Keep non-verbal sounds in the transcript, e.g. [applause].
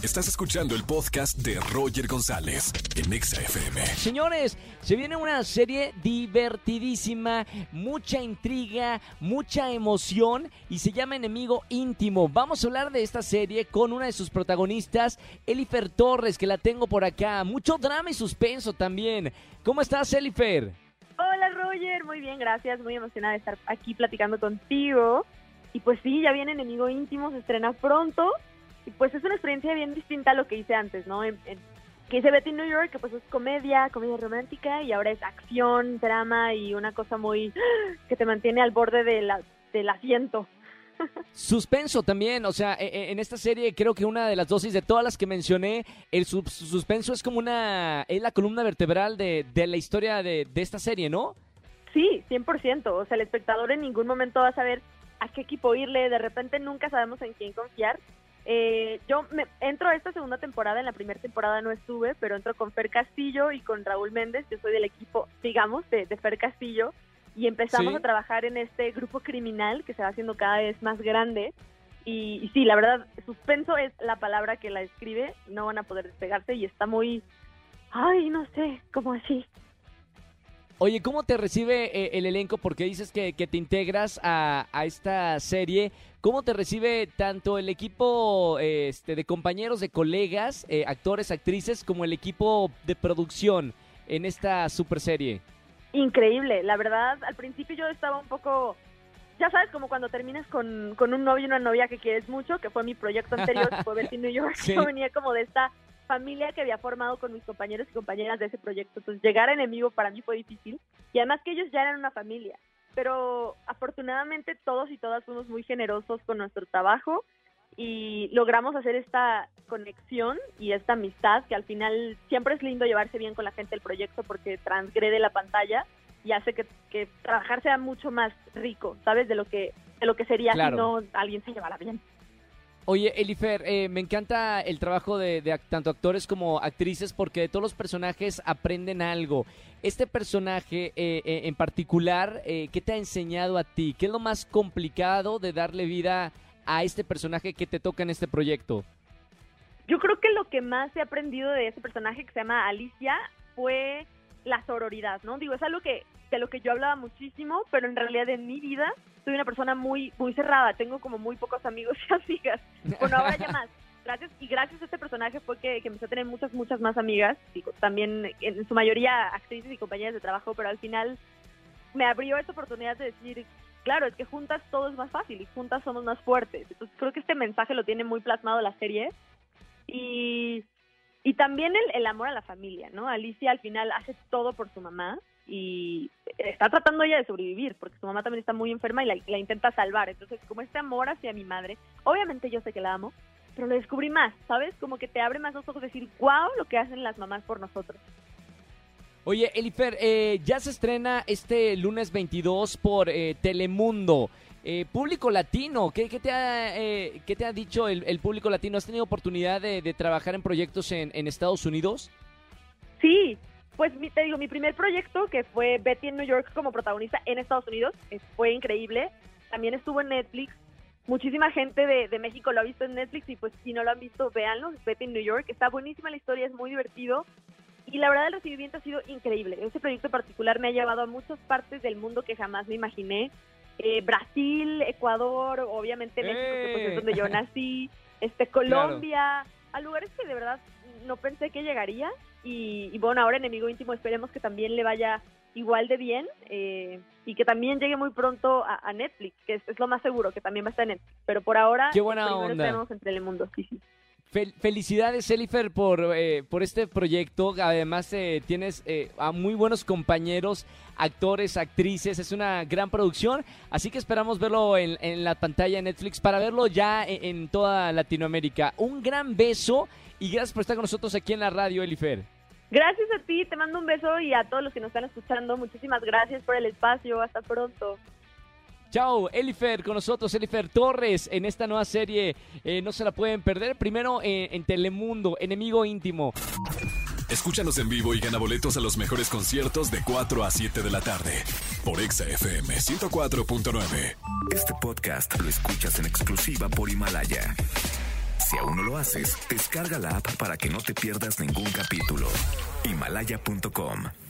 Estás escuchando el podcast de Roger González en Exa FM. Señores, se viene una serie divertidísima, mucha intriga, mucha emoción y se llama Enemigo Íntimo. Vamos a hablar de esta serie con una de sus protagonistas, Elifer Torres, que la tengo por acá. Mucho drama y suspenso también. ¿Cómo estás, Elifer? Hola, Roger. Muy bien, gracias. Muy emocionada de estar aquí platicando contigo. Y pues sí, ya viene Enemigo Íntimo, se estrena pronto pues es una experiencia bien distinta a lo que hice antes, ¿no? que hice Betty New York, que pues es comedia, comedia romántica, y ahora es acción, drama y una cosa muy [gasps] que te mantiene al borde de la, del asiento. [laughs] Suspenso también, o sea, e, e, en esta serie creo que una de las dosis de todas las que mencioné, el suspenso es como una, es la columna vertebral de, de la historia de, de esta serie, ¿no? Sí, 100%, o sea, el espectador en ningún momento va a saber a qué equipo irle, de repente nunca sabemos en quién confiar, eh, yo me, entro a esta segunda temporada, en la primera temporada no estuve, pero entro con Fer Castillo y con Raúl Méndez, yo soy del equipo, digamos, de, Fer Castillo, y empezamos a trabajar en este grupo criminal que se va haciendo cada vez más grande. Y, y, sí, la verdad, suspenso es la palabra que la describe, no van a poder despegarse y está muy, ay, no sé, como así. Oye, ¿cómo te recibe eh, el elenco? Porque dices que, te integras a, esta serie. ¿Cómo te recibe tanto el equipo este, de compañeros, de colegas, eh, actores, actrices, como el equipo de producción en esta super serie? Increíble, la verdad, al principio yo estaba un poco ya sabes, como cuando terminas con, con, un novio y una novia que quieres mucho, que fue mi proyecto anterior, [laughs] que fue Betty New York, yo venía como de esta familia que había formado con mis compañeros y compañeras de ese proyecto. Entonces, llegar a enemigo para mí fue difícil. Y además que ellos ya eran una familia. Pero afortunadamente todos y todas fuimos muy generosos con nuestro trabajo y logramos hacer esta conexión y esta amistad que al final siempre es lindo llevarse bien con la gente del proyecto porque transgrede la pantalla y hace que, trabajar sea mucho más rico, ¿sabes? De lo que, de lo que sería si no alguien se llevara bien. Oye, Elifer, eh, me encanta el trabajo de, tanto actores como actrices porque de todos los personajes aprenden algo. Este personaje eh, eh, en particular, ¿qué te ha enseñado a ti? ¿Qué es lo más complicado de darle vida a este personaje que te toca en este proyecto? Yo creo que lo que más he aprendido de ese personaje que se llama Alicia fue la sororidad, ¿no? Digo, es algo que de lo que yo hablaba muchísimo, pero en realidad en mi vida soy una persona muy muy cerrada, tengo como muy pocos amigos y amigas. Bueno, ahora ya más. Gracias y gracias a este personaje fue que, que empecé a tener muchas muchas más amigas, digo, también en su mayoría actrices y compañeras de trabajo, pero al final me abrió esta oportunidad de decir, claro, es que juntas todo es más fácil y juntas somos más fuertes. Entonces creo que este mensaje lo tiene muy plasmado la serie y y también el, amor a la familia, ¿no? Alicia al final hace todo por su mamá y está tratando ella de sobrevivir porque su mamá también está muy enferma y la, intenta salvar. Entonces, como este amor hacia mi madre, obviamente yo sé que la amo, pero lo descubrí más, ¿sabes? Como que te abre más los ojos decir, wow, lo que hacen las mamás por nosotros. Oye, Elifer, eh, ya se estrena este lunes 22 por eh, Telemundo. Eh, público latino, ¿qué, te, ha, ¿qué te ha dicho el, público latino? ¿Has tenido oportunidad de, trabajar en proyectos en, en Estados Unidos? Sí, pues te digo, mi primer proyecto, que fue Betty en New York como protagonista en Estados Unidos, fue increíble. También estuvo en Netflix. Muchísima gente de, México lo ha visto en Netflix y pues si no lo han visto, véanlo. Betty en New York. Está buenísima la historia, es muy divertido. Y la verdad el recibimiento ha sido increíble. Ese proyecto particular me ha llevado a muchas partes del mundo que jamás me imaginé. Eh, Brasil, Ecuador, obviamente México, que pues es donde yo ¡Eh! [laughs] nací, este Colombia, a lugares que de verdad no pensé que llegaría y, bueno, ahora Enemigo Íntimo esperemos que también le vaya igual de bien eh, y que también llegue muy pronto a, Netflix, que es, lo más seguro, que también va a estar en Netflix. Pero por ahora, Qué buena onda. en Telemundo. Sí, sí. Felicidades, Elifer, por, eh, por este proyecto. Además, eh, tienes a muy buenos compañeros, actores, actrices. Es una gran producción. Así que esperamos verlo en, la pantalla Netflix para verlo ya en toda Latinoamérica. Un gran beso y gracias por estar con nosotros aquí en la radio, Elifer. Gracias a ti, te mando un beso y a todos los que nos están escuchando, muchísimas gracias por el espacio, hasta pronto. Chao, Elifer con nosotros, Elifer Torres, en esta nueva serie. Eh, no se la pueden perder. Primero en, en Telemundo, Enemigo Íntimo. Escúchanos en vivo y gana boletos a los mejores conciertos de 4 a 7 de la tarde por Exa FM 104.9. Este podcast lo escuchas en exclusiva por Himalaya. Si aún no lo haces, descarga la app para que no te pierdas ningún capítulo. Himalaya.com